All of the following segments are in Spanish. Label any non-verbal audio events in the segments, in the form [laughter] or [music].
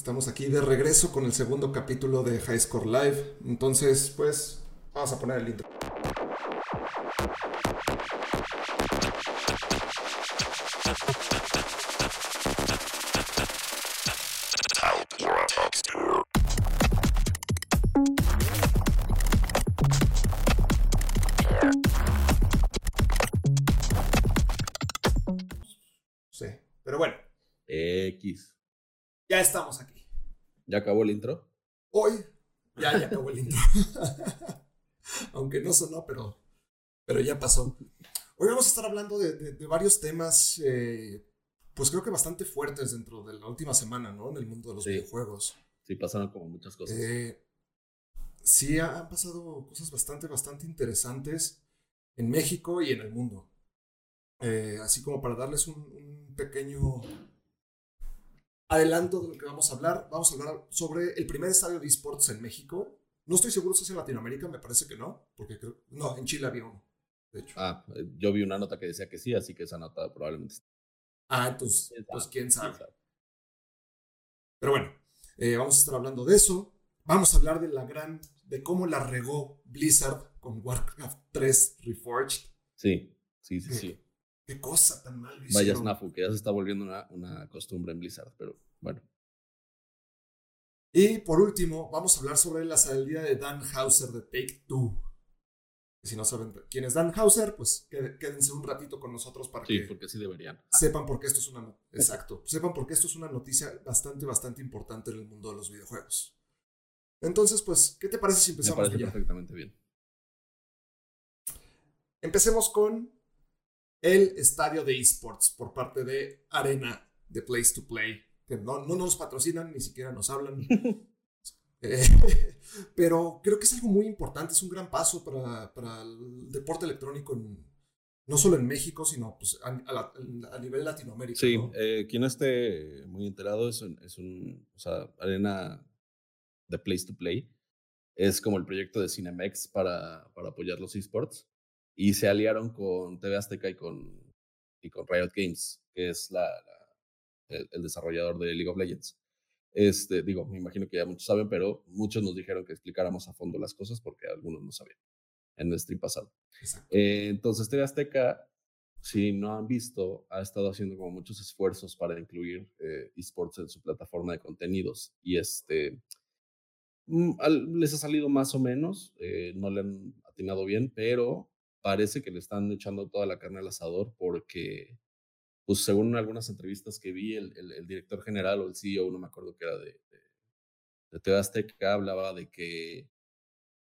Estamos aquí de regreso con el segundo capítulo de High Score Live. Entonces, pues, vamos a poner el intro. Sí, pero bueno, X. ya estamos aquí. ¿Ya acabó el intro? Hoy ya, ya acabó el intro. [laughs] Aunque no sonó, pero, pero ya pasó. Hoy vamos a estar hablando de, de- de varios temas, eh, pues creo que bastante fuertes dentro de la última semana, ¿no? En el mundo de los Sí. videojuegos. Sí, pasaron como muchas cosas. Eh, sí, ha- han pasado cosas bastante, bastante interesantes en México y en el mundo. Eh, así como para darles un, un pequeño adelanto de lo que vamos a hablar, vamos a hablar sobre el primer estadio de esports en México. No estoy seguro si es en Latinoamérica, me parece que no, porque creo, no, en Chile había uno, de hecho. Ah, eh, yo vi una nota que decía que sí, así que esa nota probablemente esté. Ah, entonces, ¿Quién pues quién sabe. Pero bueno, eh, vamos a estar hablando de eso. Vamos a hablar de la gran, de cómo la regó Blizzard con Warcraft 3 Reforged. Sí, sí, sí, Sí. Qué cosa tan mal. Vaya hicieron. Snafu, que ya se está volviendo una, una costumbre en Blizzard, pero bueno. Y por último, vamos a hablar sobre la salida de Dan Hauser de Take Two. Si no saben quién es Dan Hauser, pues quédense un ratito con nosotros para Sí, que porque sí deberían. sepan por qué esto es una exacto, sepan por qué esto es una noticia bastante bastante importante en el mundo de los videojuegos. Entonces, pues, ¿qué te parece si Me empezamos parece ya? perfectamente bien. Empecemos con el estadio de esports por parte de Arena de Place to Play, que no, no nos patrocinan, ni siquiera nos hablan. Eh, [laughs] [laughs] pero creo que es algo muy importante, es un gran paso para, para el deporte electrónico, en- no solo en México, sino pues, a, a la- a nivel Latinoamérica. Sí, ¿no? eh, quien no esté muy enterado es un, es un, o sea, arena de Place to Play. Es como el proyecto de Cinemex para, para apoyar los esports. Y se aliaron con TV Azteca y con, y con Riot Games, que es la, la- el, el desarrollador de League of Legends. Este, digo, me imagino que ya muchos saben, pero muchos nos dijeron que explicáramos a fondo las cosas porque algunos no sabían en el stream pasado. Eh, entonces, TV Azteca, si no han visto, ha estado haciendo como muchos esfuerzos para incluir eh, esports en su plataforma de contenidos. Y este mm, les ha salido más o menos, eh, no le han atinado bien, pero parece que le están echando toda la carne al asador porque, pues según algunas entrevistas que vi, el, el- director general o el CEO, no me acuerdo que era de, de, de Azteca, hablaba de que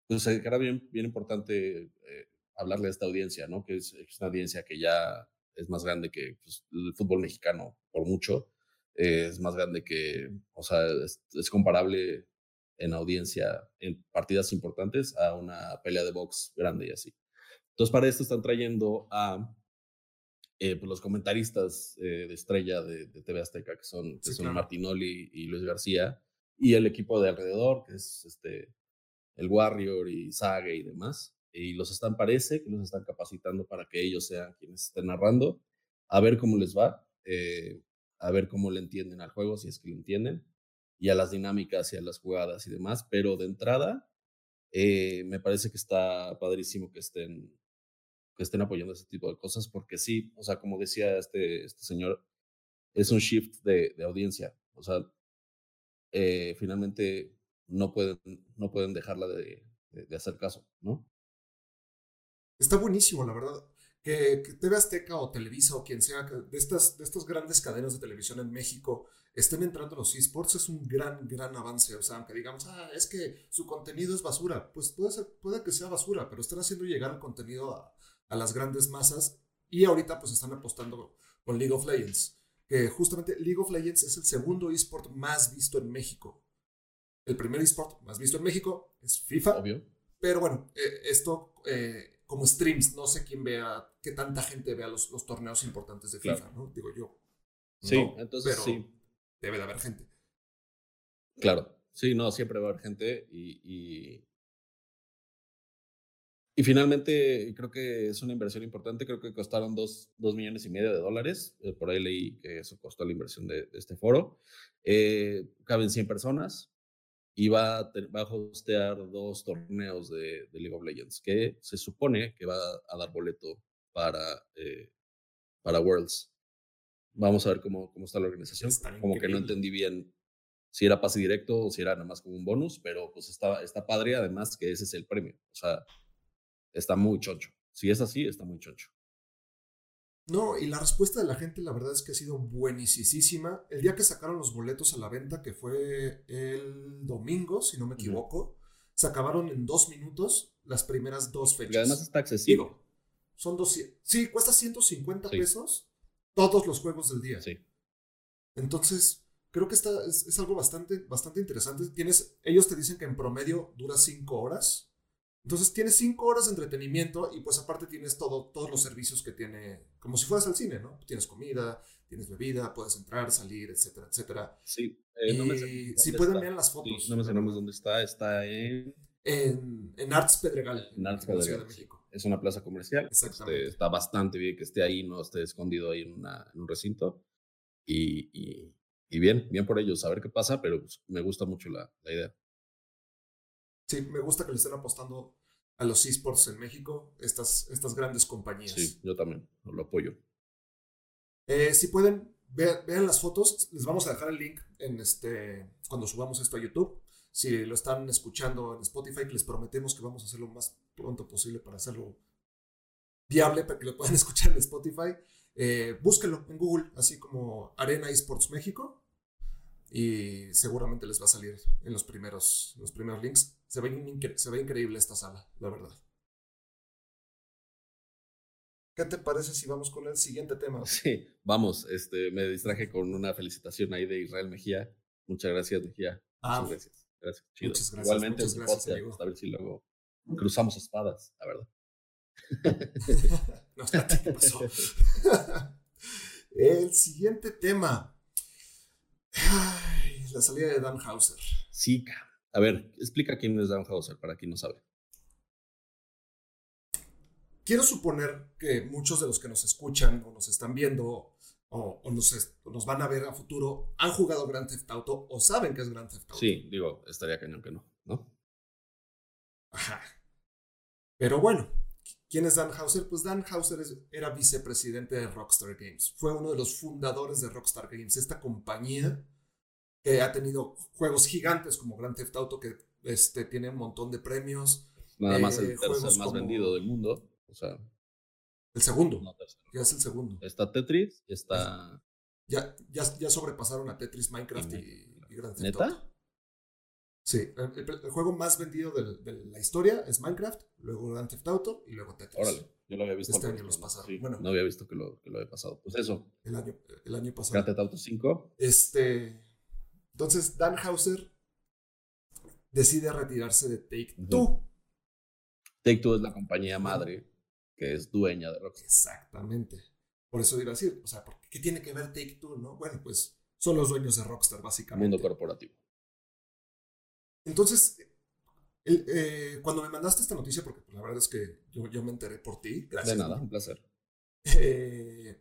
pues eh, era bien, bien importante eh, hablarle a esta audiencia, ¿no? Que es, es una audiencia que ya es más grande que pues, el fútbol mexicano, por mucho. eh, es más grande que, o sea, es, es comparable en audiencia en partidas importantes a una pelea de box grande y así. Entonces, para esto están trayendo a eh, pues, los comentaristas eh, de estrella de, de TV Azteca, que son, que Sí, son claro. Martinoli y Luis García, y el equipo de alrededor, que es este, el Warrior y Sage y demás. Y los están, parece que los están capacitando para que ellos sean quienes estén narrando, a ver cómo les va, eh, a ver cómo le entienden al juego, si es que lo entienden, y a las dinámicas y a las jugadas y demás. Pero de entrada, me parece que está padrísimo que estén, que estén apoyando ese tipo de cosas, porque sí, o sea, como decía este, este señor, es un shift de, de audiencia. O sea, eh, finalmente no pueden, no pueden dejarla de, de- hacer caso, ¿no? Está buenísimo, la verdad. Que, que TV Azteca o Televisa o quien sea, de estas, de estas grandes cadenas de televisión en México estén entrando en los esports es un gran, gran avance. O sea, aunque digamos, ah, es que su contenido es basura, pues puede, ser, puede que sea basura, pero están haciendo llegar el contenido a, a las grandes masas y ahorita pues están apostando con League of Legends. Que justamente League of Legends es el segundo esport más visto en México. El primer esport más visto en México es FIFA. Obvio. Pero bueno, eh, esto eh, como streams, no sé quién vea, qué tanta gente vea los, los torneos importantes de Claro. FIFA, ¿no? Digo yo. Sí, No, entonces pero sí, Debe de haber gente. claro. Sí, no, siempre va a haber gente y, y, Y finalmente, creo que es una inversión importante. Creo que costaron dos, millones y medio de dólares. Eh, por ahí leí que eso costó la inversión de, este foro. Eh, caben 100 personas y va a, va a hostear dos torneos de, League of Legends que se supone que va a dar boleto para, eh, para Worlds. Vamos a ver cómo, cómo está la organización. como que no entendí bien si era pase directo o si era nada más como un bonus, pero pues está, está padre, además que ese es el premio. O sea, está muy choncho. Si es así, está muy choncho. No, y la respuesta de la gente, la verdad es que ha sido buenísima. El día que sacaron los boletos a la venta, que fue el domingo, si no me equivoco, se acabaron en dos minutos las primeras dos fechas. Y además está accesible. son dos, sí, cuesta 150 pesos todos los juegos del día. Sí. Entonces, creo que está, es, es, algo bastante, bastante interesante. Tienes, ellos te dicen que en promedio dura cinco horas. Entonces tienes cinco horas de entretenimiento y pues aparte tienes todo, todos los servicios que tiene, como si fueras al cine, ¿no? Tienes comida, tienes bebida, puedes entrar, salir, etcétera, etcétera. Sí. Eh, si pueden ver las fotos. Sí, no mencionamos dónde está, está en... En, en Arts Pedregal. En Arts Pedregal. de México. Es una plaza comercial. Exactamente. Este, está bastante bien que esté ahí, no esté escondido ahí en, un recinto. Y, y, y, bien, bien por ellos, a ver qué pasa, pero pues, me gusta mucho la, la idea. Sí, me gusta que le estén apostando a los esports en México, estas, estas grandes compañías. Sí, yo también lo apoyo. Eh, si pueden, vean, las fotos, les vamos a dejar el link en este, cuando subamos esto a YouTube. Si lo están escuchando en Spotify, les prometemos que vamos a hacerlo lo más pronto posible para hacerlo viable, para que lo puedan [laughs] escuchar en Spotify. Eh, búsquenlo en Google, así como Arena Esports México y seguramente les va a salir en los primeros, los primeros links. Se ve, se ve increíble esta sala, la verdad. ¿Qué te parece si vamos con el siguiente tema? [laughs] Sí, vamos. Este, me distraje con una felicitación ahí de Israel Mejía. Muchas gracias, Mejía. Ah, muchas gracias. gracias. Muchas gracias. Igualmente, muchas gracias, a ver si luego cruzamos espadas, la verdad. [laughs] no, ¿qué pasó? [laughs] el siguiente tema la salida de Dan Hauser. Sí, a ver, explica quién es Dan Hauser para quien no sabe. Quiero suponer que muchos de los que nos escuchan o nos están viendo o, nos, nos, van a ver a futuro han jugado Grand Theft Auto o saben que es Grand Theft Auto. Sí, digo, estaría cañón que no, ¿no? Ajá. Pero bueno, ¿quién es Dan Hauser? Pues Dan Hauser era vicepresidente de Rockstar Games. Fue uno de los fundadores de Rockstar Games, esta compañía que ha tenido juegos gigantes como Grand Theft Auto, que este, tiene un montón de premios. Nada más el eh, tercer más vendido del mundo. O sea. El segundo. ya es el segundo. Está Tetris, está. Ya, ya, ya sobrepasaron a Tetris, Minecraft y, Grand Theft Auto. Sí, el, juego más vendido de, la historia es Minecraft, luego Grand Theft Auto y luego Tetris. Órale, yo lo había visto. Este año los pasaron. bueno, no había visto que lo, que lo había pasado. Pues eso. El año, el año pasado. Grand Theft Auto 5. Este. Entonces, Dan Hauser decide retirarse de Take Two. Take Two es la compañía madre que es dueña de Rockstar. Exactamente. Por eso iba a decir, o sea, ¿qué tiene que ver Take Two, no? Bueno, pues son los dueños de Rockstar, básicamente. Mundo corporativo. Entonces, eh, cuando me mandaste esta noticia, porque la verdad es que yo, me enteré por ti. Gracias. De nada, un placer. Eh,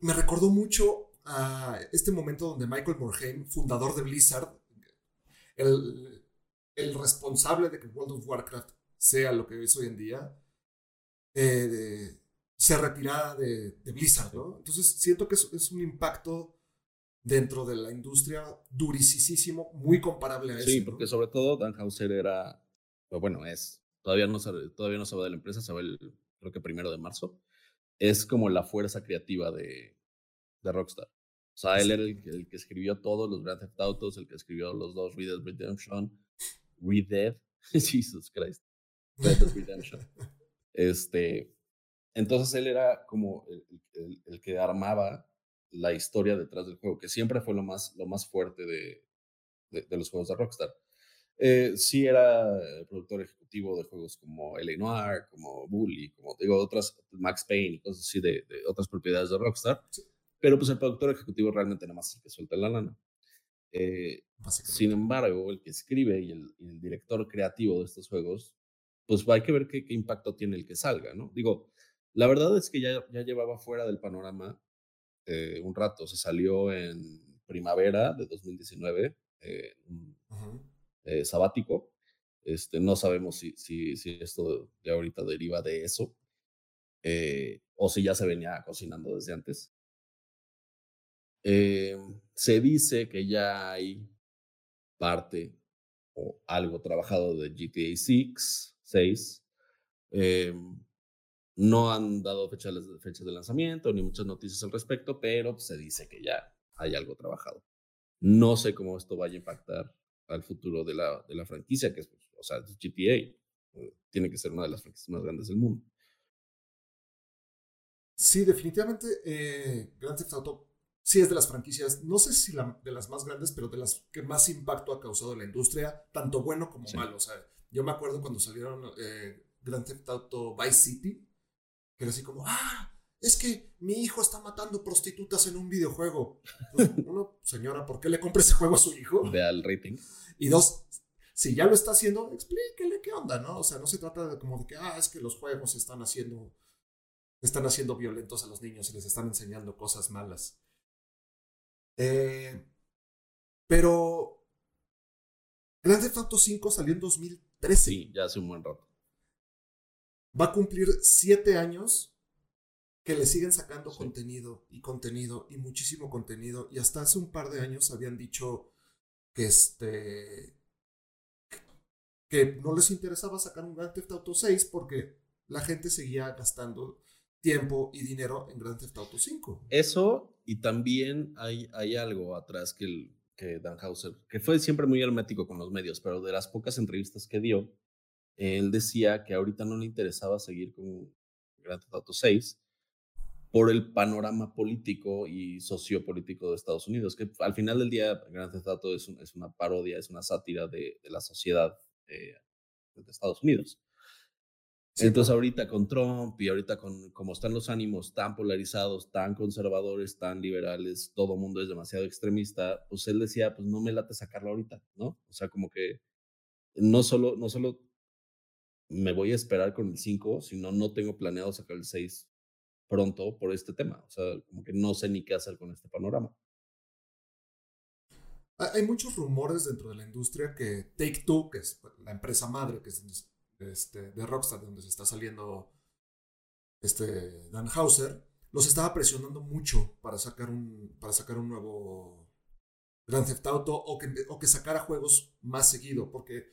me recordó mucho a este momento donde Michael Morhaime, fundador de Blizzard, el, el responsable de que World of Warcraft sea lo que es hoy en día, eh, se retirara de, Blizzard, ¿no? Entonces siento que es, un impacto dentro de la industria durisísimo, muy comparable a eso. Sí, porque sobre todo Dan Hauser era, bueno, es, todavía no, sabe, todavía no sabe de la empresa, sabe el, creo que primero de marzo, es como la fuerza creativa de, de Rockstar. O sea, él era el, que escribió todos los Grand Theft Autos, el que escribió los dos Red Dead Redemption, Red Dead, [laughs] Jesus Christ, Red Dead Redemption. [laughs] Este, entonces él era como el, el, que armaba la historia detrás del juego, que siempre fue lo más, lo más fuerte de, de, los juegos de Rockstar. Eh, sí era productor ejecutivo de juegos como L.A. Noir, como Bully, como digo, otras, Max Payne y cosas así de, de otras propiedades de Rockstar. Pero pues el productor ejecutivo realmente nada más es el que suelta la lana. Eh, sin embargo, el que escribe y el, director creativo de estos juegos, pues hay que ver qué, qué, impacto tiene el que salga, ¿no? Digo, la verdad es que ya, ya llevaba fuera del panorama eh, un rato, se salió en primavera de 2019, eh, eh, sabático. Este, no sabemos si, si, si, esto de ahorita deriva de eso o si ya se venía cocinando desde antes. se dice que ya hay parte o algo trabajado de GTA 6, 6. No han dado fechas fecha de lanzamiento ni muchas noticias al respecto, pero se dice que ya hay algo trabajado. No sé cómo esto vaya a impactar al futuro de la, de la franquicia, que es, pues, o sea, GTA. Eh, tiene que ser una de las franquicias más grandes del mundo. Sí, definitivamente eh, Grand Theft Auto sí es de las franquicias, no sé si de las más grandes, pero de las que más impacto ha causado en la industria, tanto bueno como malo. O sea, yo me acuerdo cuando salieron eh, Grand Theft Auto Vice City, era así como, ah, es que mi hijo está matando prostitutas en un videojuego. Pues, [laughs] uno, señora, ¿por qué le compra ese juego a su hijo? De al rating. Y dos, si ya lo está haciendo, explíquele qué onda, ¿no? O sea, no se trata de como de que, ah, es que los juegos están haciendo, están haciendo violentos a los niños y les están enseñando cosas malas. Eh, pero Grand Theft Auto 5 salió en 2013. Sí, ya hace un buen rato. Va a cumplir siete años que le siguen sacando contenido y contenido y muchísimo contenido. Y hasta hace un par de años habían dicho que este que no les interesaba sacar un Grand Theft Auto 6 porque la gente seguía gastando tiempo y dinero en Grand Theft Auto 5. Eso y también hay, hay algo atrás que, el, que Dan Hauser, que fue siempre muy hermético con los medios, pero de las pocas entrevistas que dio, él decía que ahorita no le interesaba seguir con Grand Theft Auto 6 por el panorama político y sociopolítico de Estados Unidos, que al final del día Grand Theft Auto es, es una parodia, es una sátira de, de la sociedad eh, de Estados Unidos. Entonces ahorita con Trump y ahorita con como están los ánimos tan polarizados, tan conservadores, tan liberales, todo mundo es demasiado extremista, pues él decía, pues no me late sacarlo ahorita, ¿no? O sea, como que no solo, no solo me voy a esperar con el 5, sino no tengo planeado sacar el 6 pronto por este tema. O sea, como que no sé ni qué hacer con este panorama. Hay muchos rumores dentro de la industria que Take Two, que es la empresa madre que es este, de Rockstar, donde se está saliendo este Dan Hauser, los estaba presionando mucho para sacar un, para sacar un nuevo Grand Theft Auto o que, o que sacara juegos más seguido, porque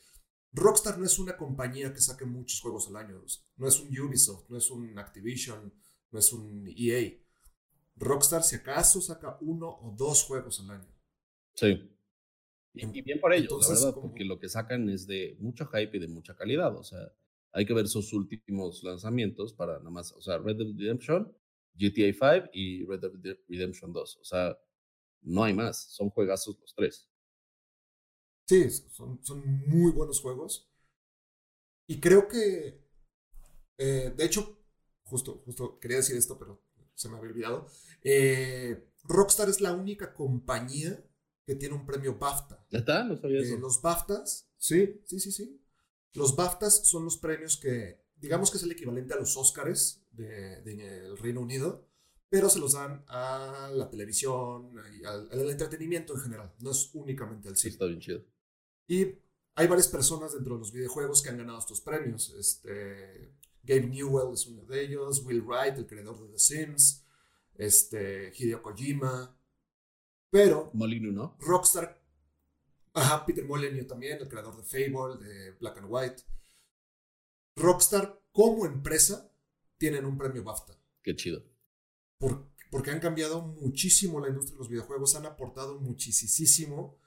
Rockstar no es una compañía que saque muchos juegos al año, no es un Ubisoft, no es un Activision, no es un EA. Rockstar, si acaso, saca uno o dos juegos al año. Sí. Y, bien por ello, la verdad, porque lo que sacan es de mucho hype y de mucha calidad. O sea, hay que ver sus últimos lanzamientos para nada más, o sea, Red Dead Redemption, GTA 5 y Red Dead Redemption 2. O sea, no hay más, son juegazos los tres. Sí, son, son muy buenos juegos. Y creo que, eh, de hecho, justo, justo quería decir esto, pero se me había olvidado. Eh, Rockstar es la única compañía que tiene un premio BAFTA. ¿Ya está? No sabía eso. los BAFTAs, sí, sí, sí, sí. Los BAFTAs son los premios que, digamos que es el equivalente a los Oscars del de, Reino Unido, pero se los dan a la televisión y al, al, entretenimiento en general, no es únicamente al cine. Está bien chido. Y hay varias personas dentro de los videojuegos que han ganado estos premios. Este, Gabe Newell es uno de ellos, Will Wright, el creador de The Sims, este, Hideo Kojima, pero... Molyneux, ¿no? Rockstar, ajá, Peter Molyneux también, el creador de Fable, de Black and White. Rockstar, como empresa, tienen un premio BAFTA. Qué chido. porque han cambiado muchísimo la industria de los videojuegos, han aportado muchísimo.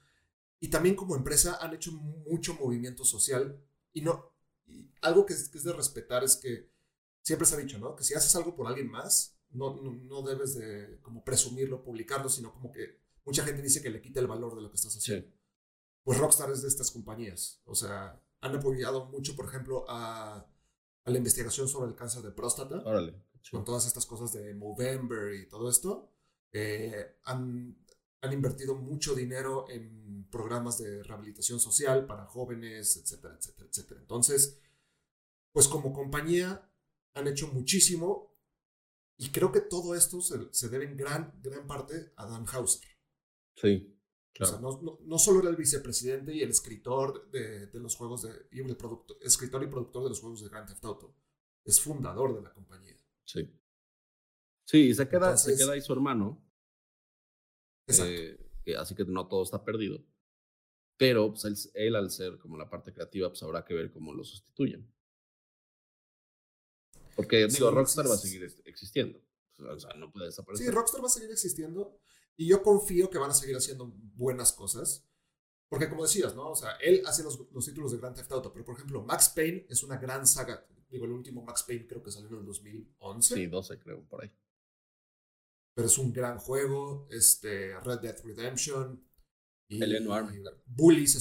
Y también como empresa han hecho mucho movimiento social. Y no, algo que es, de respetar es que siempre se ha dicho, ¿no? Que si haces algo por alguien más, no, no, debes de como presumirlo, publicarlo, sino como que mucha gente dice que le quita el valor de lo que estás haciendo. Pues Rockstar es de estas compañías. O sea, han apoyado mucho, por ejemplo, a, la investigación sobre el cáncer de próstata. Órale. Con todas estas cosas de Movember y todo esto. Eh, han, han invertido mucho dinero en programas de rehabilitación social para jóvenes, etcétera, etcétera, etcétera. Entonces, pues como compañía han hecho muchísimo y creo que todo esto se, debe en gran, gran parte a Dan Hauser. Sí. Claro. O sea, no, no, solo era el vicepresidente y el escritor de, de los juegos de. Y el productor, escritor y productor de los juegos de Grand Theft Auto. Es fundador de la compañía. Sí. Sí, y se queda, se queda ahí su hermano. Eh, así que no todo está perdido. Pero pues, él, al ser como la parte creativa, pues habrá que ver cómo lo sustituyen. Porque, digo, Rockstar va a seguir existiendo. O sea, no puede desaparecer. Sí, Rockstar va a seguir existiendo. Y yo confío que van a seguir haciendo buenas cosas. Porque como decías, ¿no? O sea, él hace los, los, títulos de Grand Theft Auto, pero por ejemplo, Max Payne es una gran saga. Digo, el último Max Payne creo que salió en el 2011. Sí, 12 creo, por ahí. Pero es un gran juego. Este, Red Dead Redemption. Y, Noir. Bully se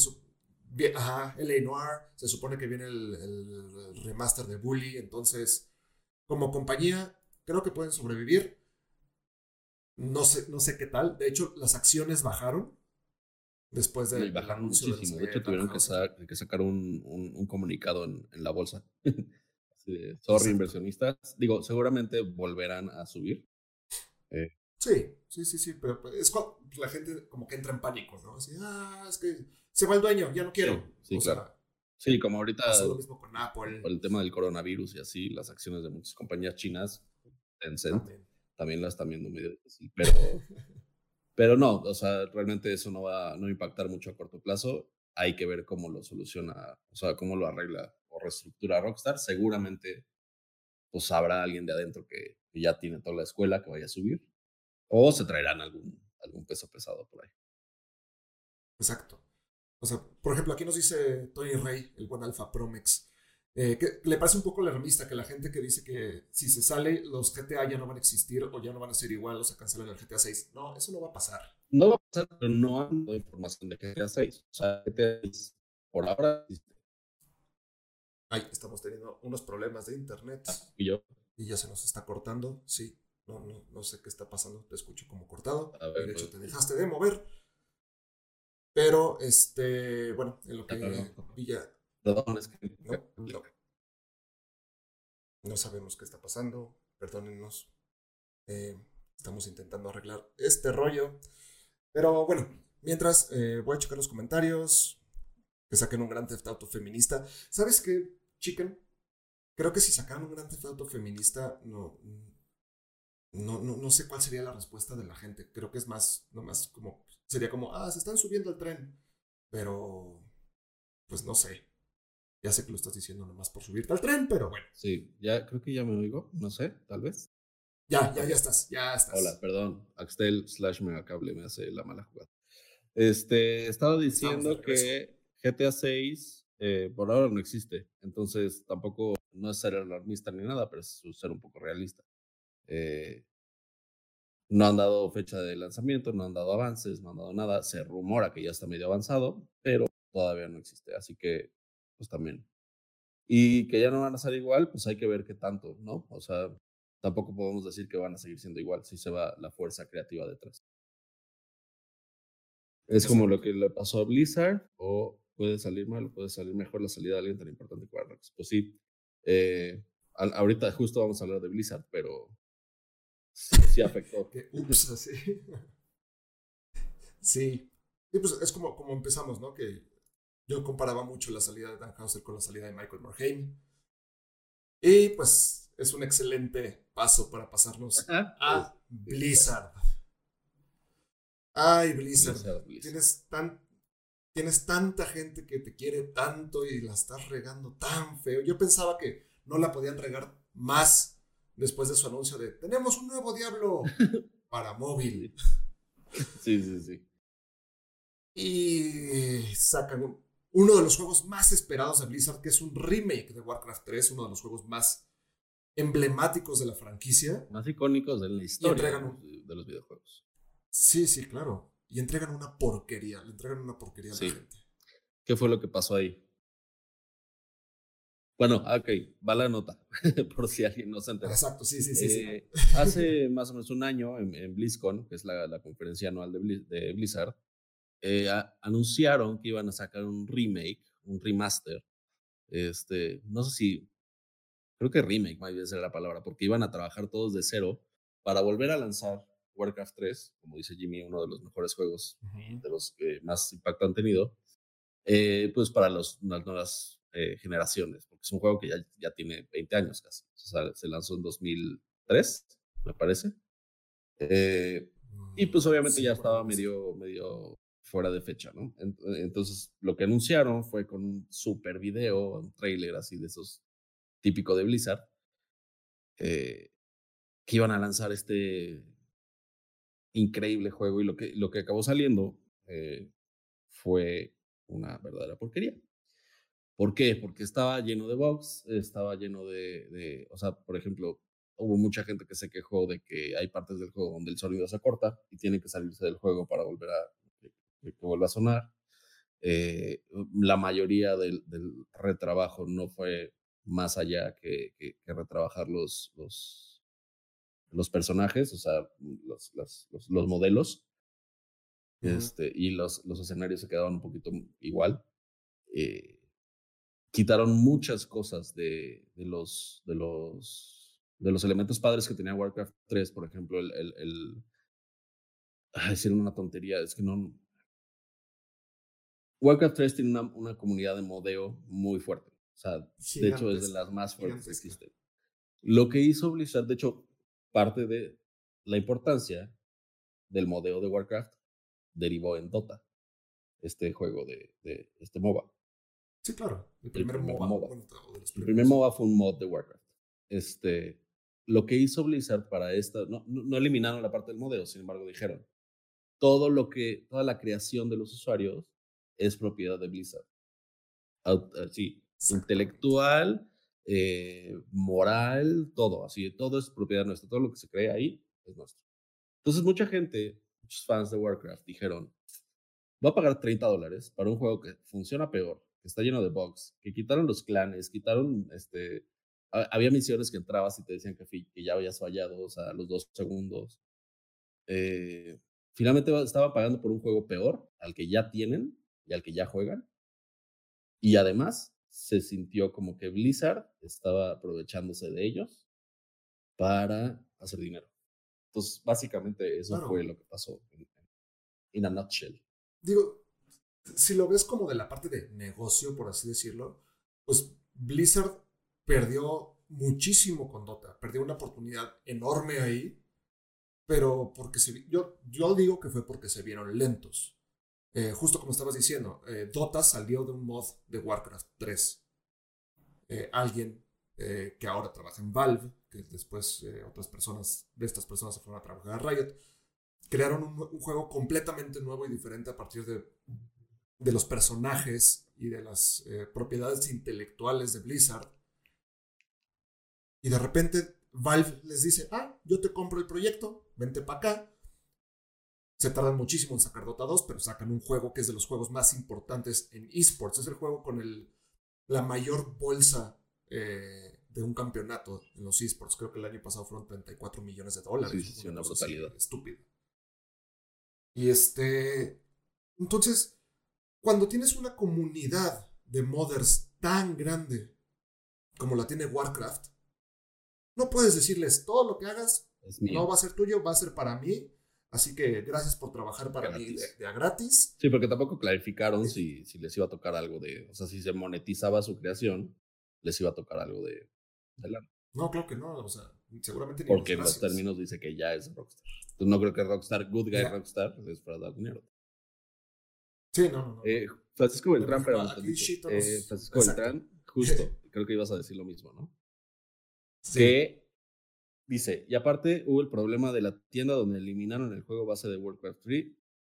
Ajá, L.A. Noir. Se supone que viene el, el remaster de Bully. Entonces, como compañía, creo que pueden sobrevivir. No sé, no sé qué tal. De hecho, las acciones bajaron después de. bajaron muchísimo. De, hecho, tuvieron que, que, sacar un, un, comunicado en, en, la bolsa. [laughs] sorry, inversionistas. Digo, seguramente volverán a subir. Eh. Sí, sí, sí, sí. Pero pues, es cuando la gente como que entra en pánico, ¿no? Así, ah, es que se va el dueño, ya no quiero. Sí, claro. sí, como ahorita. lo mismo con Apple. Por el tema del coronavirus y así, las acciones de muchas compañías chinas, Tencent también la están viendo medio difícil, pero, [laughs] pero no, o sea, realmente eso no va, no impactar mucho a corto plazo. Hay que ver cómo lo soluciona, o sea, cómo lo arregla o reestructura Rockstar. Seguramente, pues habrá alguien de adentro que, ya tiene toda la escuela que vaya a subir, o se traerán algún, algún peso pesado por ahí. Exacto. O sea, por ejemplo, aquí nos dice Tony Rey, el buen Alfa Promex, eh, que le parece un poco alarmista que la gente que dice que si se sale los GTA ya no van a existir o ya no van a ser igual o se cancelan el GTA 6. No, eso no va a pasar. No va a pasar, pero no hay información de GTA 6. O sea, GTA 6 por ahora existe. Ay, estamos teniendo unos problemas de internet. Ah, y yo. Y ya se nos está cortando, sí. No, no, no sé qué está pasando, te escucho como cortado. de hecho, pues. te dejaste de mover. Pero, este, bueno, en lo que Villa no, sabemos qué está pasando. Perdónennos. Eh, estamos intentando arreglar este rollo. Pero bueno, mientras eh, voy a checar los comentarios. Que saquen un gran theft auto feminista. ¿Sabes qué, chicken? Creo que si sacaran un gran theft feminista, no, no, no, no sé cuál sería la respuesta de la gente. Creo que es más, no más como, sería como, ah, se están subiendo al tren. Pero, pues no sé. Ya sé que lo estás diciendo nomás por subirte al tren, pero bueno. Sí, ya creo que ya me oigo, no sé, tal vez. Ya, ya, ya estás, ya estás. Hola, perdón, Axtel slash Megacable me hace la mala jugada. Este, estaba diciendo que GTA 6 eh, por ahora no existe, entonces tampoco no es ser alarmista ni nada, pero es ser un poco realista. Eh, no han dado fecha de lanzamiento, no han dado avances, no han dado nada. Se rumora que ya está medio avanzado, pero todavía no existe. Así que pues también. Y que ya no van a ser igual, pues hay que ver qué tanto, ¿no? O sea, tampoco podemos decir que van a seguir siendo igual si se va la fuerza creativa detrás. Es como lo que le pasó a Blizzard, o puede salir mal, o puede salir mejor la salida de alguien tan importante como Arnox. Pues sí, eh, ahorita justo vamos a hablar de Blizzard, pero sí, afectó. [laughs] Ups, así. [laughs] sí. Y pues es como, como empezamos, ¿no? Que yo comparaba mucho la salida de Dan Hauser con la salida de Michael Morhaime. Y pues es un excelente paso para pasarnos a Blizzard. Ay, Blizzard. Tienes, tan, tienes tanta gente que te quiere tanto y la estás regando tan feo. Yo pensaba que no la podían regar más después de su anuncio de tenemos un nuevo Diablo [laughs] para móvil. Sí, sí, sí. Y sacan uno de los juegos más esperados de Blizzard, que es un remake de Warcraft 3, uno de los juegos más emblemáticos de la franquicia. Más icónicos de la historia de los videojuegos. Sí, sí, claro. Y entregan una porquería, le entregan una porquería a la gente. ¿Qué fue lo que pasó ahí? Bueno, ah, ok, va la nota, [laughs] por si alguien no se entera. Exacto, sí, sí, sí. Eh, hace más o menos un año en, BlizzCon, que es la, la conferencia anual de Blizzard, eh, anunciaron que iban a sacar un remake, un remaster. Este, no sé si creo que remake, más bien ser la palabra, porque iban a trabajar todos de cero para volver a lanzar Warcraft 3, como dice Jimmy, uno de los mejores juegos, de los que más impacto han tenido, eh, pues para los, las nuevas eh, generaciones, porque es un juego que ya, ya tiene 20 años casi. O sea, se lanzó en 2003, me parece. Eh, y pues obviamente ya estaba medio, medio fuera de fecha, ¿no? Entonces, lo que anunciaron fue con un super video, un trailer así de esos típico de Blizzard, que iban a lanzar este increíble juego y lo que, lo que acabó saliendo fue una verdadera porquería. ¿Por qué? Porque estaba lleno de bugs, estaba lleno de, o sea, por ejemplo, hubo mucha gente que se quejó de que hay partes del juego donde el sonido se corta y tiene que salirse del juego para volver a que, vuelva a sonar. Eh, la mayoría del, retrabajo no fue más allá que, retrabajar los, los, los, personajes, o sea, los, los, los modelos. Este, y los, los escenarios se quedaban un poquito igual. Eh, quitaron muchas cosas de, de, los, de, los, de los elementos padres que tenía Warcraft 3, por ejemplo, el... el, el decir una tontería, es que no... Warcraft 3 tiene una, una comunidad de modeo muy fuerte. O sea, de hecho es de las más fuertes que existen. Lo que hizo Blizzard, de hecho, parte de la importancia del modeo de Warcraft derivó en Dota, este juego de, de este MOBA. Sí, claro. El primer, MOBA. el primer MOBA fue un mod de Warcraft. Este, lo que hizo Blizzard para esta, no, no, eliminaron la parte del modelo, sin embargo dijeron, todo lo que, toda la creación de los usuarios es propiedad de Blizzard. Así, intelectual, eh, moral, todo, así, todo es propiedad nuestra, todo lo que se crea ahí es nuestro. Entonces mucha gente, muchos fans de Warcraft dijeron, voy a pagar 30 dólares para un juego que funciona peor, que está lleno de bugs, que quitaron los clanes, quitaron, este, había misiones que entrabas y te decían que, que ya habías fallado, o sea, a los dos segundos. Eh, finalmente estaba pagando por un juego peor, al que ya tienen y al que ya juegan. Y además se sintió como que Blizzard estaba aprovechándose de ellos para hacer dinero. Entonces, básicamente eso fue lo que pasó en, en a nutshell. Digo, si lo ves como de la parte de negocio, por así decirlo, pues Blizzard perdió muchísimo con Dota, perdió una oportunidad enorme ahí, pero porque se, yo, yo digo que fue porque se vieron lentos. Eh, justo como estabas diciendo, eh, Dota salió de un mod de Warcraft 3. Eh, alguien que ahora trabaja en Valve, que después otras personas, de estas personas se fueron a trabajar a Riot, crearon un juego completamente nuevo y diferente a partir de de los personajes y de las propiedades intelectuales de Blizzard. Y de repente Valve les dice, ah, yo te compro el proyecto, vente para acá. Se tardan muchísimo en sacar Dota 2, pero sacan un juego que es de los juegos más importantes en esports. Es el juego con el, la mayor bolsa eh, de un campeonato en los esports. Creo que el año pasado fueron 34 millones de dólares. Sí, sí, una brutalidad. Estúpida. Y este. Entonces, cuando tienes una comunidad de modders tan grande como la tiene Warcraft, no puedes decirles todo lo que hagas no va a ser tuyo, va a ser para mí. Así que gracias por trabajar para mí de, a gratis. Sí, porque tampoco clarificaron si, si, les iba a tocar algo de, o sea, si se monetizaba su creación, les iba a tocar algo de, de No, creo que no, o sea, seguramente Porque en los términos dice que ya es Rockstar. Entonces no creo que Rockstar, Good Guy Rockstar, es para dar dinero. Sí, no, no. Eh, Francisco Beltrán, pero. Eh, Francisco Beltrán, justo, [laughs] creo que ibas a decir lo mismo, ¿no? Sí. Que dice, y aparte hubo el problema de la tienda donde eliminaron el juego base de Warcraft 3,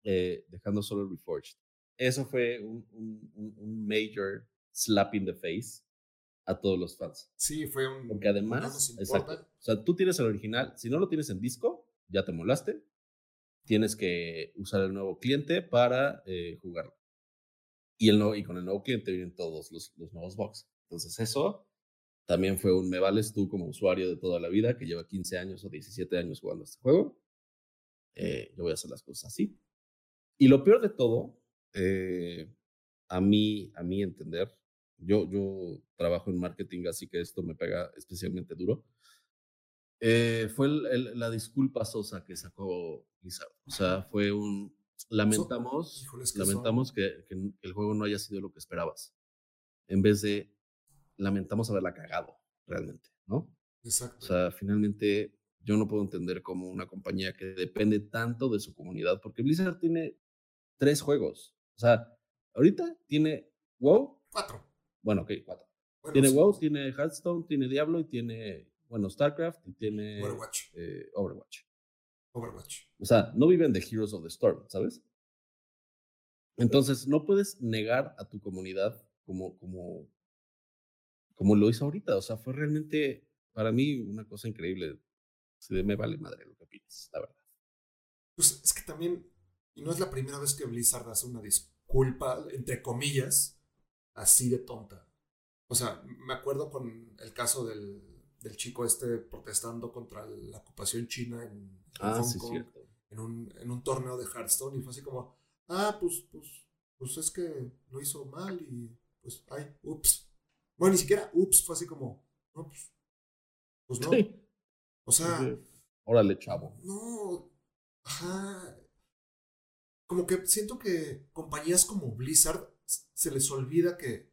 eh, dejando solo Reforged. Eso fue un, un, un, major slap in the face a todos los fans. Sí, fue un. Porque además, exacto, o sea, tú tienes el original, si no lo tienes en disco, ya te molaste, tienes que usar el nuevo cliente para eh, jugarlo. Y, el y con el nuevo cliente vienen todos los, los nuevos box. Entonces eso también fue un me vales tú como usuario de toda la vida que lleva 15 años o 17 años jugando este juego. Eh, yo voy a hacer las cosas así. Y lo peor de todo, eh, a mí, a mí entender, yo, yo trabajo en marketing, así que esto me pega especialmente duro. Eh, fue la disculpa sosa que sacó Blizzard. O sea, fue un lamentamos, que lamentamos que, el juego no haya sido lo que esperabas. En vez de lamentamos haberla cagado, realmente, ¿no? Exacto. O sea, finalmente yo no puedo entender cómo una compañía que depende tanto de su comunidad, porque Blizzard tiene tres juegos. O sea, ahorita tiene WoW. Cuatro. Bueno, ok, cuatro. tiene WoW, tiene Hearthstone, tiene Diablo y tiene, bueno, StarCraft y tiene Overwatch. Eh, Overwatch. Overwatch. O sea, no viven de Heroes of the Storm, ¿sabes? Entonces, no puedes negar a tu comunidad como, como, como lo hizo ahorita. O sea, fue realmente para mí una cosa increíble. Se me vale madre lo que pides, la verdad. Pues es que también, y no es la primera vez que Blizzard hace una disculpa, entre comillas, así de tonta. O sea, me acuerdo con el caso del, del chico este protestando contra la ocupación china en, ah, Hong Kong, en, un, en un torneo de Hearthstone, y fue así como, ah, pues, pues, pues es que lo hizo mal y pues, ay, ups. Bueno, ni siquiera ups, fue así como, no, pues, pues no. O sea. Órale, chavo. No. Ajá. Como que siento que compañías como Blizzard se les olvida que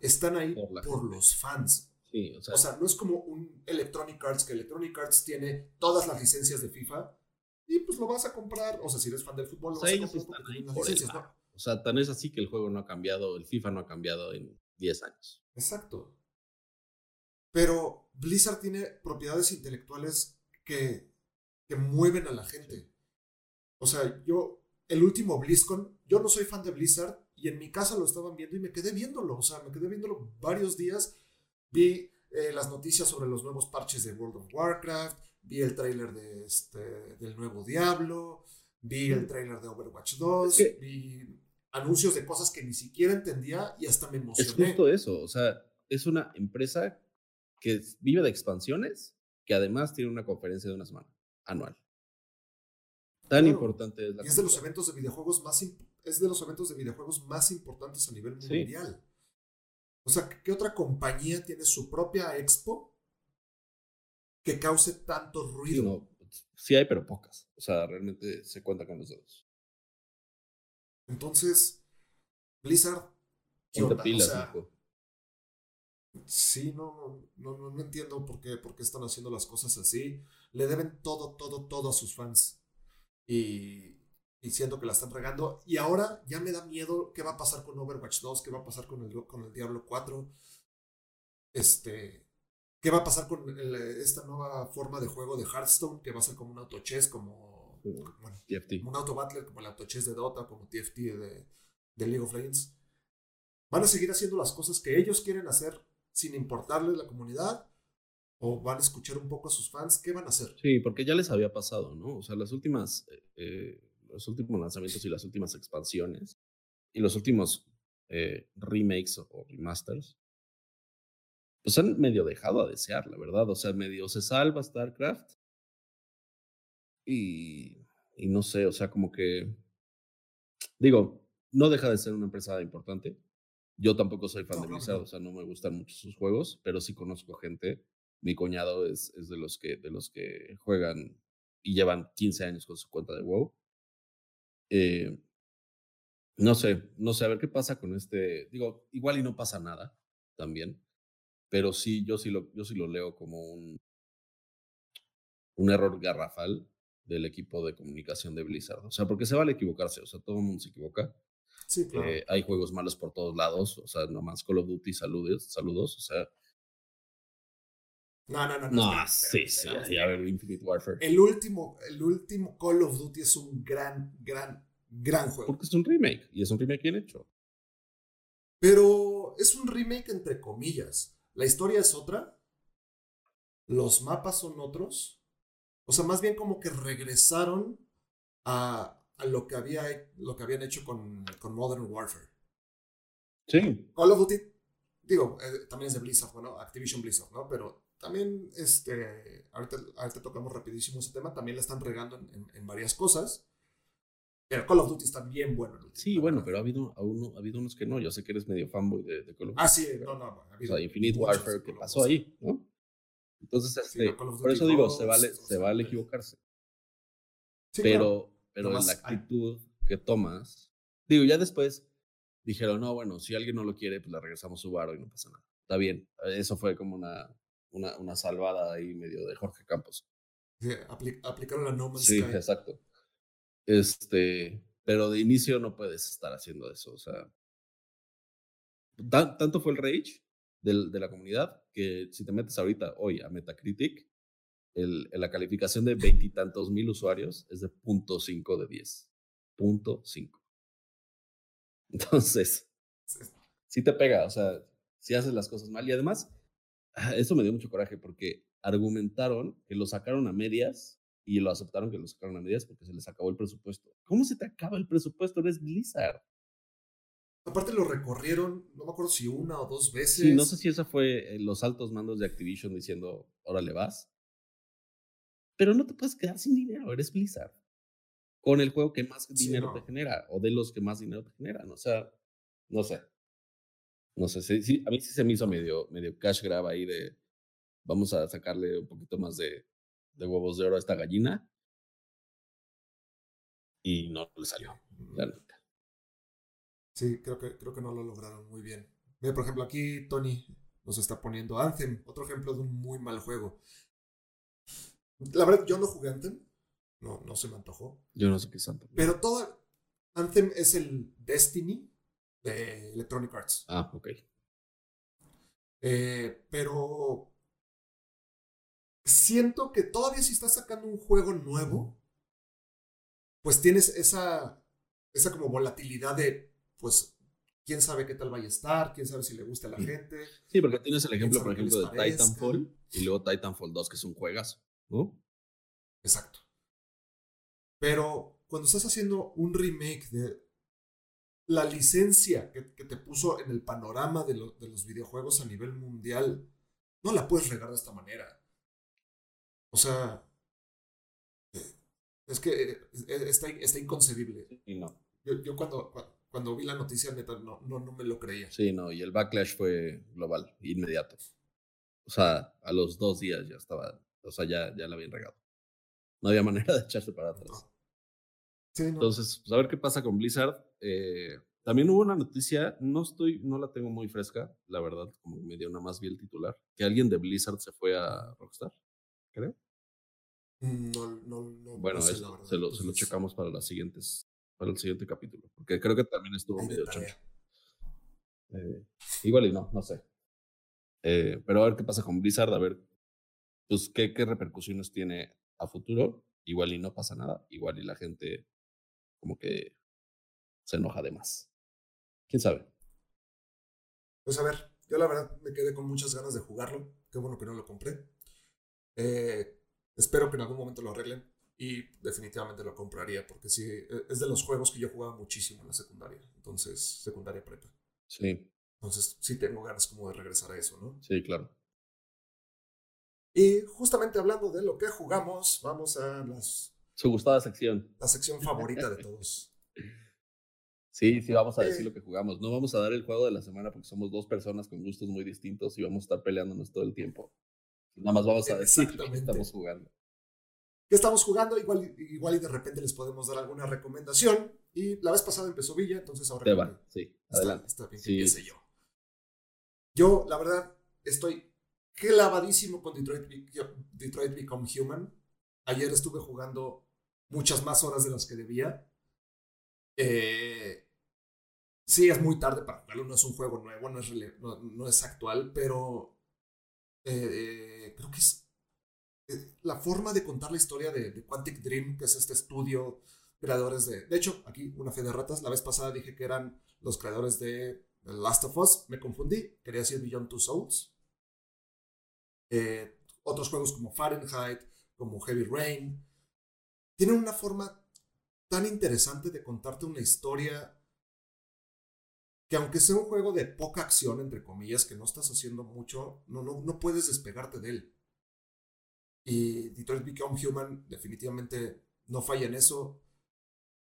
están ahí por, los fans. Sí, o, sea, o sea, no es como un Electronic Arts, que Electronic Arts tiene todas las licencias de FIFA y pues lo vas a comprar. O sea, si eres fan del fútbol, lo vas a comprar licencias, O sea, tan es así que el juego no ha cambiado, el FIFA no ha cambiado en 10 años. Exacto. Pero Blizzard tiene propiedades intelectuales que, que mueven a la gente. O sea, yo, el último BlizzCon, yo no soy fan de Blizzard y en mi casa lo estaban viendo y me quedé viéndolo. O sea, me quedé viéndolo varios días. Vi eh, las noticias sobre los nuevos parches de World of Warcraft, vi el tráiler de este, del nuevo Diablo, vi el tráiler de Overwatch 2, vi anuncios de cosas que ni siquiera entendía y hasta me emocioné. Es justo eso, o sea, es una empresa que vive de expansiones, que además tiene una conferencia de una semana anual. Tan importante es la. Y es de los eventos de videojuegos más es de los eventos de videojuegos más importantes a nivel mundial. O sea, ¿qué otra compañía tiene su propia expo que cause tanto ruido? Sí, hay, pero pocas. O sea, realmente se cuenta con los dedos. Entonces, Blizzard, ¿qué onda? Sí, no, no, no, entiendo por qué, por qué están haciendo las cosas así. Le deben todo, todo, todo a sus fans. Y, y siento que la están regando. Y ahora ya me da miedo qué va a pasar con Overwatch 2, qué va a pasar con el, con el Diablo 4. Este, qué va a pasar con esta nueva forma de juego de Hearthstone, que va a ser como un auto chess, como, bueno, un auto battler, como el auto chess de Dota, como TFT de, de League of Legends. Van a seguir haciendo las cosas que ellos quieren hacer sin importarle la comunidad? ¿O van a escuchar un poco a sus fans? ¿Qué van a hacer? Sí, porque ya les había pasado, ¿no? O sea, las últimas, eh, eh, los últimos lanzamientos y las últimas expansiones y los últimos eh, remakes o remasters, pues han medio dejado a desear, la verdad. O sea, medio se salva StarCraft y, y no sé, o sea, como que, digo, no deja de ser una empresa importante, yo tampoco soy fan de Blizzard, o sea, no me gustan mucho sus juegos, pero sí conozco gente. Mi cuñado es, es de, los que, de los que juegan y llevan 15 años con su cuenta de WoW. Eh, no sé, no sé, a ver qué pasa con este. Digo, igual y no pasa nada también, pero sí, yo sí lo, yo sí lo leo como un, un error garrafal del equipo de comunicación de Blizzard. O sea, porque se vale equivocarse, o sea, todo el mundo se equivoca. Sí, claro. Eh, hay juegos malos por todos lados, o sea, nomás Call of Duty, saludos, saludos, o sea. No, no, no. No, no sí, sí, a ver, Infinite Warfare. El último, el último Call of Duty es un gran, gran, gran juego. Porque es un remake, y es un remake bien hecho. Pero es un remake entre comillas. La historia es otra. Los mapas son otros. O sea, más bien como que regresaron a, a lo que, había, lo que habían hecho con, con Modern Warfare. Sí. Call of Duty, digo, eh, también es de Blizzard, bueno, Activision Blizzard, ¿no? Pero también, este, ahorita, ahorita tocamos rapidísimo ese tema, también la están regando en, en, varias cosas. Pero Call of Duty está bien bueno. Sí, bueno, pero ha habido, ha habido unos que no. Yo sé que eres medio fanboy de, Call of Duty. Ah, sí, no, no. o sea, Infinite Warfare, ¿qué pasó ahí? ¿no? Entonces, este, por eso digo, se vale, se vale equivocarse. pero pero la actitud que tomas, digo, ya después dijeron, no, bueno, si alguien no lo quiere, pues le regresamos su varo y no pasa nada. Está bien. Eso fue como una, una, una salvada ahí medio de Jorge Campos. Sí, aplicaron la No Sí, exacto. Este, pero de inicio no puedes estar haciendo eso. O sea, tanto fue el rage de, de la comunidad que si te metes ahorita hoy a Metacritic, el, la calificación de veintitantos mil usuarios es de punto cinco de 10. Punto cinco. [laughs] Entonces, sí te pega, o sea, si haces las cosas mal. Y además, ah, eso me dio mucho coraje porque argumentaron que lo sacaron a medias y lo aceptaron que lo sacaron a medias porque se les acabó el presupuesto. ¿Cómo se te acaba el presupuesto? Eres Blizzard. Aparte lo recorrieron, no me acuerdo si una o dos veces. Sí, no sé si esa fue eh, los altos mandos de Activision diciendo, órale vas. Pero no te puedes quedar sin dinero, eres Blizzard. Con el juego que más dinero te genera, o de los que más dinero te generan. O sea, no sé. No sé, sí, a mí sí se me hizo medio, medio cash grab ahí de vamos a sacarle un poquito más de, de huevos de oro a esta gallina. Y no le salió, Sí, creo que, creo que no lo lograron muy bien. Mira, por ejemplo, aquí Tony nos está poniendo Anthem, otro ejemplo de un muy mal juego. La verdad, yo no jugué Anthem. No, no se me antojó. Yo no sé qué es Anthem. Pero todo. Anthem es el Destiny de Electronic Arts. Ah, ok. Eh, pero. Siento que todavía si estás sacando un juego nuevo, pues tienes esa. Esa como volatilidad de. Pues quién sabe qué tal vaya a estar, quién sabe si le gusta a la gente. Sí, porque tienes el ejemplo, por ejemplo, de Titanfall y luego Titanfall 2, que es un juegazo. ¿no? Exacto. Pero cuando estás haciendo un remake de la licencia que, te puso en el panorama de, los videojuegos a nivel mundial, no la puedes regar de esta manera. O sea, eh, es que eh, está, está inconcebible. no. Yo, cuando, cuando, vi la noticia, neta, no, no, no me lo creía. Sí, no, y el backlash fue global, inmediato. O sea, a los dos días ya estaba o sea, ya, ya la habían regado. No había [laughs] manera de echarse para atrás. Entonces, pues a ver qué pasa con Blizzard. Eh, también hubo una noticia, no estoy, no la tengo muy fresca, la verdad, como me dio nada más bien el titular, que alguien de Blizzard se fue a Rockstar, creo. Mm, no, no, no. Bueno, se, lo, se lo checamos para las siguientes, para el siguiente capítulo, porque creo que también estuvo medio choncho. Eh, igual y no, no sé. Eh, pero a ver qué pasa con Blizzard, a ver pues, ¿qué, ¿qué repercusiones tiene a futuro? Igual y no pasa nada, igual y la gente como que se enoja de más. ¿Quién sabe? Pues a ver, yo la verdad me quedé con muchas ganas de jugarlo. Qué bueno que no lo compré. Eh, espero que en algún momento lo arreglen y definitivamente lo compraría porque sí, e, es de los juegos que yo jugaba muchísimo en la secundaria. Entonces, secundaria prepa. Sí. Entonces, sí tengo ganas como de regresar a eso, ¿no? Sí, claro. Y justamente hablando de lo que jugamos, vamos a las... Su gustada sección. La sección favorita de todos. Sí, sí, vamos a decir lo que jugamos. No vamos a dar el juego de la semana porque somos dos personas con gustos muy distintos y vamos a estar peleándonos todo el tiempo. Nada más vamos a decir que estamos jugando. ¿Qué estamos jugando? Igual, igual y de repente les podemos dar alguna recomendación. Y la vez pasada empezó Villa, entonces ahora... Te va, sí, adelante. Está, bien que yo. Yo, la verdad, estoy clavadísimo con Detroit, Detroit Become Human. Ayer estuve jugando muchas más horas de las que debía. Eh, sí, es muy tarde para jugarlo, no es un juego nuevo, no es, no, es actual, pero eh, creo que es eh, la forma de contar la historia de, de, Quantic Dream, que es este estudio, creadores de... De hecho, aquí una fe de ratas, la vez pasada dije que eran los creadores de The Last of Us, me confundí, quería decir Beyond Two Souls. Eh, otros juegos como Fahrenheit, como Heavy Rain, tienen una forma tan interesante de contarte una historia que aunque sea un juego de poca acción, entre comillas, que no estás haciendo mucho, no, no, no puedes despegarte de él. Y Detroit Become Human definitivamente no falla en eso.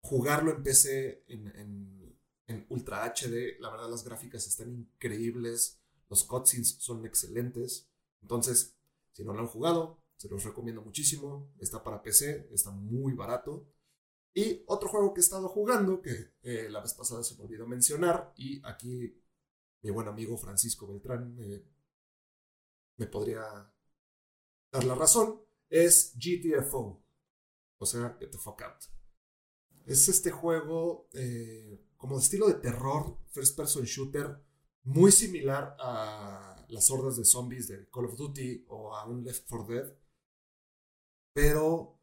jugarlo en PC en, en, en, Ultra HD, la verdad las gráficas están increíbles, los cutscenes son excelentes. Entonces, si no lo han jugado, se los recomiendo muchísimo. Está para PC, está muy barato. Y otro juego que he estado jugando, que eh, la vez pasada se me olvidó mencionar, y aquí mi buen amigo Francisco Beltrán me podría dar la razón, es GTFO. O sea, Get the Fuck Out. Es este juego eh, como de estilo de terror, first person shooter, muy similar a las hordas de zombies de Call of Duty o a un Left 4 Dead, pero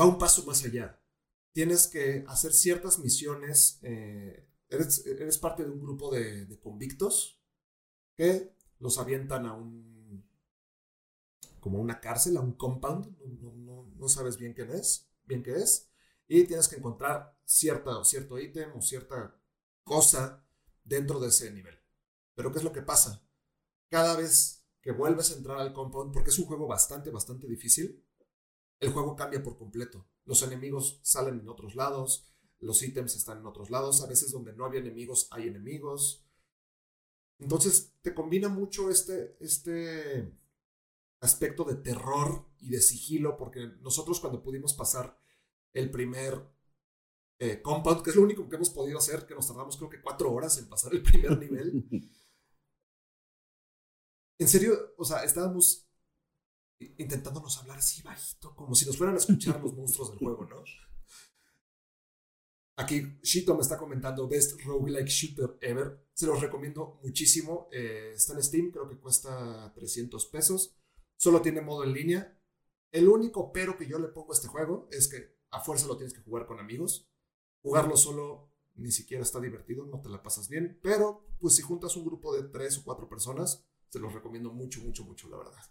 va un paso más allá. Tienes que hacer ciertas misiones. Eh, eres, parte de un grupo de convictos que los avientan a un. Como una cárcel, a un compound. No, no, no sabes bien quién es, bien qué es. Y tienes que encontrar cierta, cierto ítem o cierta cosa dentro de ese nivel. Pero ¿qué es lo que pasa? Cada vez que vuelves a entrar al compound, porque es un juego bastante, bastante difícil, el juego cambia por completo. Los enemigos salen en otros lados, los ítems están en otros lados, a veces donde no había enemigos hay enemigos. Entonces te combina mucho este, este aspecto de terror y de sigilo, porque nosotros cuando pudimos pasar el primer eh, compound, que es lo único que hemos podido hacer, que nos tardamos creo que cuatro horas en pasar el primer nivel. [laughs] en serio, o sea, estábamos intentándonos hablar así bajito, como si nos fueran a escuchar los monstruos del juego, ¿no? Aquí Shito me está comentando Best Roguelike Shooter Ever. Se los recomiendo muchísimo. Eh, está en Steam, creo que cuesta 300 pesos. Solo tiene modo en línea. El único pero que yo le pongo a este juego es que a fuerza lo tienes que jugar con amigos. Jugarlo solo ni siquiera está divertido, no te la pasas bien. Pero, pues si juntas un grupo de tres o cuatro personas, se los recomiendo mucho, mucho, mucho, la verdad.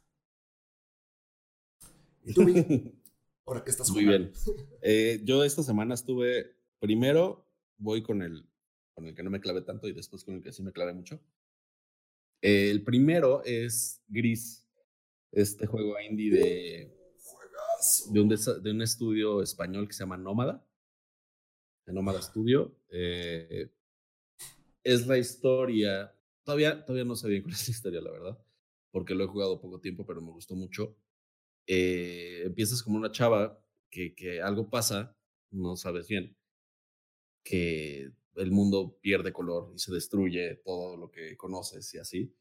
¿Y tú, [laughs] ¿Ahora qué estás jugando? Muy bien. [laughs] Eh, yo esta semana estuve, primero voy con el, con el que no me clavé tanto y después con el que sí me clavé mucho. el primero es Gris, este juego indie de, de, un, de un estudio español que se llama Nómada, de Nómada Studio. Eh, es la historia, todavía, todavía no sé bien cuál es la historia, la verdad, porque lo he jugado poco tiempo, pero me gustó mucho eh, empiezas como una chava que, que algo pasa, no sabes bien, que el mundo pierde color y se destruye todo lo que conoces y así,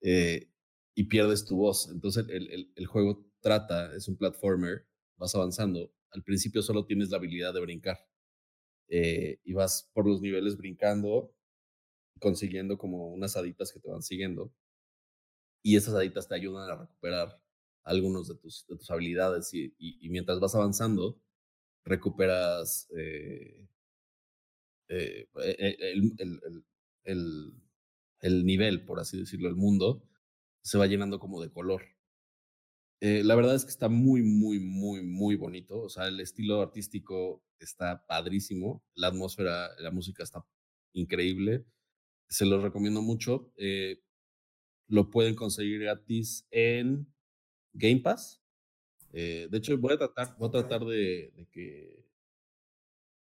eh, y pierdes tu voz. Entonces el, el, juego trata, es un platformer, vas avanzando, al principio solo tienes la habilidad de brincar eh, y vas por los niveles brincando, consiguiendo como unas haditas que te van siguiendo y esas haditas te ayudan a recuperar algunos de tus, de tus habilidades y, mientras vas avanzando, recuperas eh, eh, e, el, el, el, el, nivel, por así decirlo, el mundo, se va llenando como de color. Eh, la verdad es que está muy, muy, muy, muy bonito. O sea, el estilo artístico está padrísimo. La atmósfera, la música está increíble. Se los recomiendo mucho. lo pueden conseguir gratis en Game Pass. Eh, de hecho, voy a tratar, voy a tratar de, que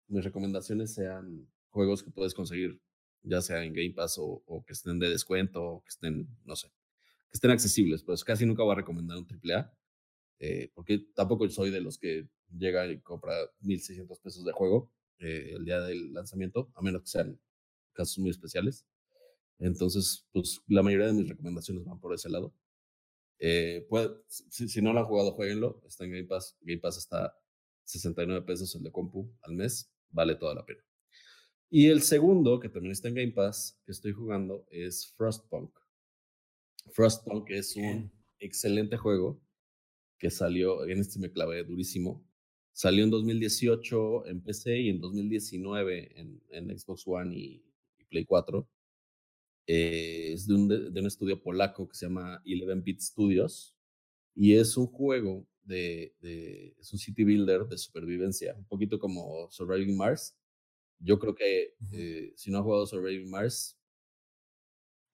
mis recomendaciones sean juegos que puedes conseguir, ya sea en Game Pass o, que estén de descuento o que estén, no sé, que estén accesibles. Pues casi nunca voy a recomendar un AAA, eh, porque tampoco soy de los que llega y compra 1.600 pesos de juego eh, el día del lanzamiento, a menos que sean casos muy especiales. Entonces, pues la mayoría de mis recomendaciones van por ese lado. Eh, si, no lo han jugado, jueguenlo. Está en Game Pass. Game Pass está 69 pesos el de compu al mes. Vale toda la pena. Y el segundo, que también está en Game Pass, que estoy jugando, es Frostpunk. Frostpunk es un excelente juego que salió, en este me clavé durísimo. Salió en 2018 en PC y en 2019 en, en Xbox One y, y Play 4. Eh, es de un, de un, estudio polaco que se llama 11-Bit Studios y es un juego de, de, es un city builder de supervivencia, un poquito como Surviving Mars. Yo creo que eh, si no han jugado Surviving Mars,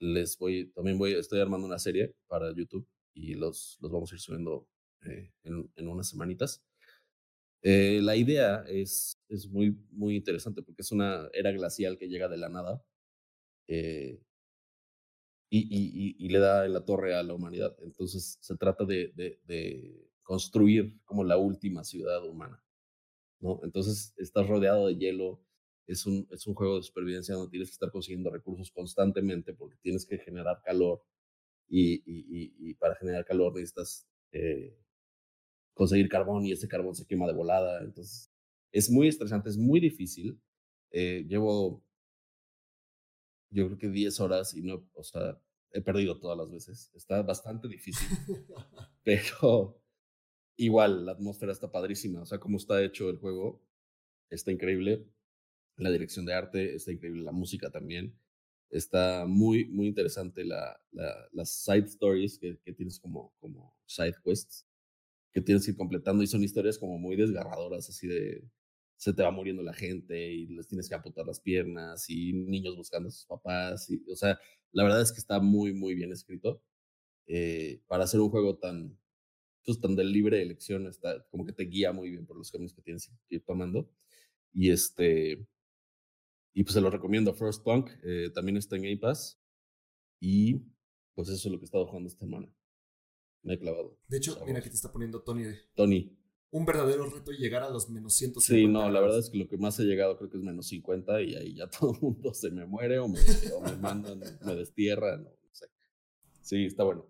les voy, también voy, estoy armando una serie para YouTube y los, los vamos a ir subiendo eh, en, en, unas semanitas. Eh, la idea es, es muy, muy interesante porque es una era glacial que llega de la nada eh, y, y, y, le da en la torre a la humanidad. Entonces se trata de, de, de construir como la última ciudad humana. ¿no? Entonces estás rodeado de hielo, es un, es un juego de supervivencia donde tienes que estar consiguiendo recursos constantemente porque tienes que generar calor y, y, y para generar calor necesitas eh, conseguir carbón y ese carbón se quema de volada. Entonces es muy estresante, es muy difícil. Eh, llevo, yo creo que 10 horas y no, o sea, he perdido todas las veces. Está bastante difícil, [laughs] pero igual la atmósfera está padrísima. O sea, cómo está hecho el juego está increíble. La dirección de arte está increíble, la música también. Está muy, muy interesante la, la, las side stories que, que, tienes como, como side quests que tienes que ir completando y son historias como muy desgarradoras, así de se te va muriendo la gente y les tienes que apuntar las piernas y niños buscando a sus papás. Y, o sea, la verdad es que está muy, muy bien escrito. Eh, para hacer un juego tan, pues, tan de libre elección, está como que te guía muy bien por los caminos que tienes que ir tomando. Y este, y pues se lo recomiendo. First Punk eh, también está en Game Pass. Y pues eso es lo que he estado jugando esta semana. Me he clavado. De hecho, mira aquí te está poniendo Tony. Tony. Un verdadero reto llegar a los menos 150. Sí, no, la verdad es que lo que más he llegado creo que es menos 50 y ahí ya [laughs] todo el mundo se me muere o me, o me mandan, me destierran, no sé. Sí, está bueno.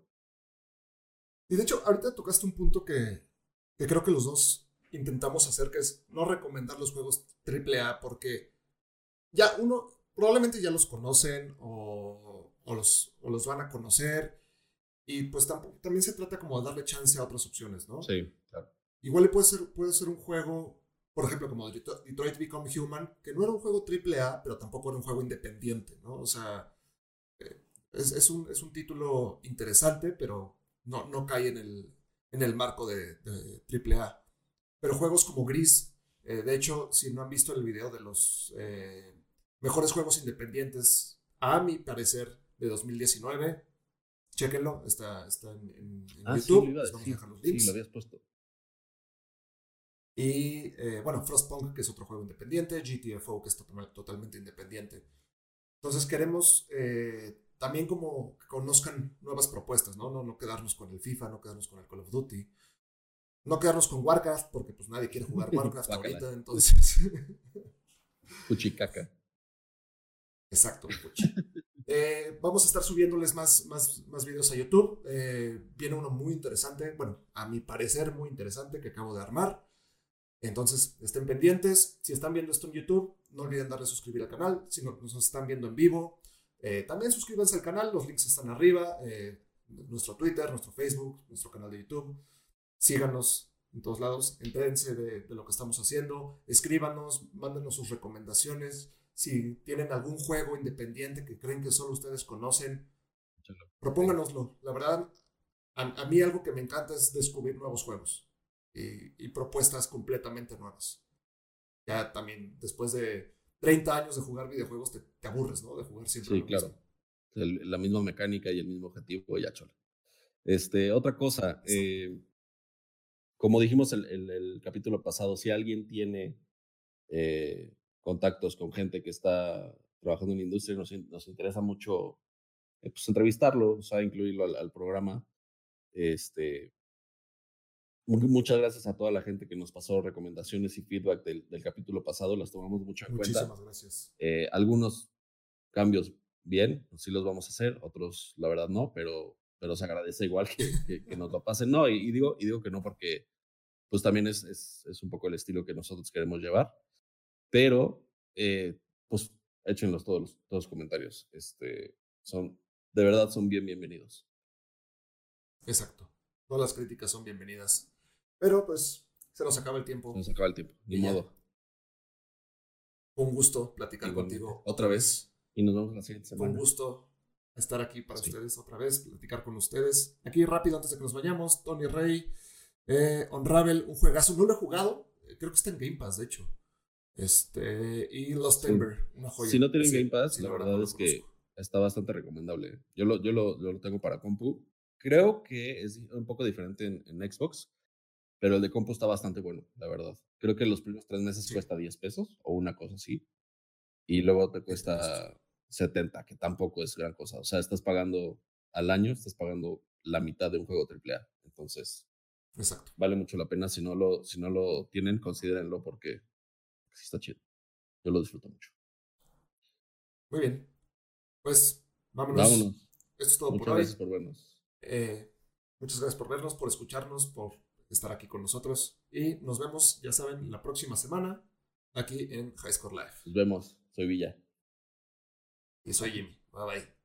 Y de hecho, ahorita tocaste un punto que, que creo que los dos intentamos hacer, que es no recomendar los juegos AAA porque ya uno probablemente ya los conocen o, o, los, o los van a conocer y pues también se trata como de darle chance a otras opciones, ¿no? Sí, claro. Igual puede ser, puede ser un juego, por ejemplo, como Detroit Become Human, que no era un juego AAA, pero tampoco era un juego independiente, ¿no? O sea, eh, es, es, un, es un título interesante, pero no, no cae en el, en el marco de, de AAA. Pero juegos como Gris, eh, de hecho, si no han visto el video de los eh, mejores juegos independientes, a mi parecer, de 2019, Chéquenlo, está, está en, en, ah, YouTube. Sí, vamos a dejar los links. Sí, lo habías puesto. Y eh, bueno, Frostpunk, que es otro juego independiente, GTFO, que es totalmente independiente. Entonces queremos eh, también como que conozcan nuevas propuestas, ¿no? ¿no? No quedarnos con el FIFA, no quedarnos con el Call of Duty, no quedarnos con Warcraft, porque pues nadie quiere jugar [laughs] Warcraft ahorita, entonces... [laughs] Puchicaca. Exacto. Eh, vamos a estar subiéndoles más, más, más videos a YouTube. Eh, viene uno muy interesante, bueno, a mi parecer muy interesante que acabo de armar. Entonces, estén pendientes. Si están viendo esto en YouTube, no olviden darle a suscribir al canal. Si no, nos están viendo en vivo, eh, también suscríbanse al canal. Los links están arriba. nuestro Twitter, nuestro Facebook, nuestro canal de YouTube. Síganos en todos lados. Entérense de, de lo que estamos haciendo. Escríbanos, mándenos sus recomendaciones si tienen algún juego independiente que creen que solo ustedes conocen, propónganoslo. La verdad, a, mí algo que me encanta es descubrir nuevos juegos y, propuestas completamente nuevas. Ya también, después de 30 años de jugar videojuegos, te, aburres, ¿no? De jugar siempre. Sí, claro. la misma mecánica y el mismo objetivo, ya cholo. Este, otra cosa, eh, como dijimos el, el, el, capítulo pasado, si alguien tiene eh, contactos con gente que está trabajando en la industria, nos, nos interesa mucho eh, pues, entrevistarlo, o sea, incluirlo al, al, programa. Este, muchas gracias a toda la gente que nos pasó recomendaciones y feedback del, del capítulo pasado, las tomamos mucho en Muchísimas cuenta. gracias. Eh, algunos cambios bien, sí los vamos a hacer, otros la verdad no, pero, pero se agradece igual que, que, que nos lo pasen. No, y, y, digo, y digo que no porque pues también es, es, es un poco el estilo que nosotros queremos llevar. Pero, eh, pues, échenlos todos los, todos los comentarios. Este, son, de verdad, son bien bienvenidos. Exacto. Todas las críticas son bienvenidas. Pero, pues, se nos acaba el tiempo. Se nos acaba el tiempo, ni modo. Un gusto platicar contigo. Otra vez. Y nos vemos la siguiente semana. Un gusto estar aquí para sí. ustedes otra vez, platicar con ustedes. Aquí rápido, antes de que nos vayamos, Tony Rey, eh, Unravel, un juegazo. No lo he jugado, creo que está en Game Pass, de hecho. Este, y Lost Timber, sí. una joya. Si no tienen sí, Game Pass, sí, la, verdad, verdad es que está bastante recomendable. Yo lo, yo lo, lo tengo para compu. Creo que es un poco diferente en, en Xbox, Pero el de compu está bastante bueno, la verdad. Creo que los primeros tres meses cuesta 10 pesos o una cosa así. Y luego te cuesta 70, que tampoco es gran cosa. O sea, estás pagando al año, estás pagando la mitad de un juego AAA. Entonces, Exacto. vale mucho la pena. Si no lo, si no lo tienen, considérenlo porque sí está chido. Yo lo disfruto mucho. Muy bien. Pues vámonos. Vámonos. Esto es todo Muchas por hoy. gracias por vernos. Eh, muchas gracias por vernos, por escucharnos, por estar aquí con nosotros. Y nos vemos, ya saben, la próxima semana aquí en High Score Live. Nos vemos. Soy Villa. Y soy Jimmy. Bye bye.